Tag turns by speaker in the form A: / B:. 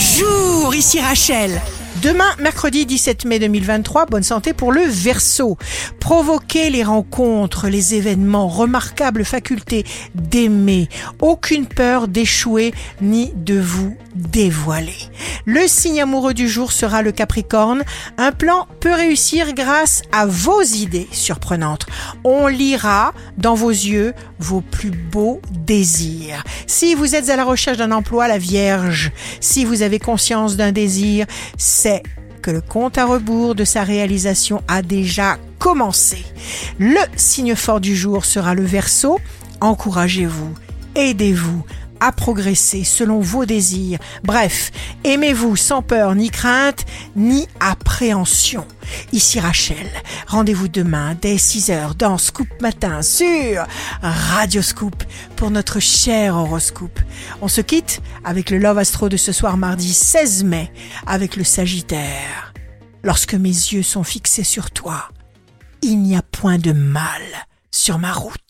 A: Bonjour, ici Rachel.
B: Demain, mercredi 17 mai 2023, bonne santé pour le Verseau. Provoquez les rencontres, les événements, remarquable faculté d'aimer, aucune peur d'échouer ni de vous dévoiler. Le signe amoureux du jour sera le Capricorne. Un plan peut réussir grâce à vos idées surprenantes. On lira dans vos yeux vos plus beaux désirs. Si vous êtes à la recherche d'un emploi, la Vierge, si vous avez conscience d'un désir, c'est que le compte à rebours de sa réalisation a déjà commencé. Le signe fort du jour sera le Verseau. Encouragez-vous, aidez-vous à progresser selon vos désirs. Bref, aimez-vous sans peur ni crainte ni appréhension. Ici Rachel, rendez-vous demain dès 6h dans Scoop Matin sur Radio Scoop pour notre cher horoscope. On se quitte avec le Love Astro de ce soir mardi 16 mai avec le Sagittaire. Lorsque mes yeux sont fixés sur toi, il n'y a point de mal sur ma route.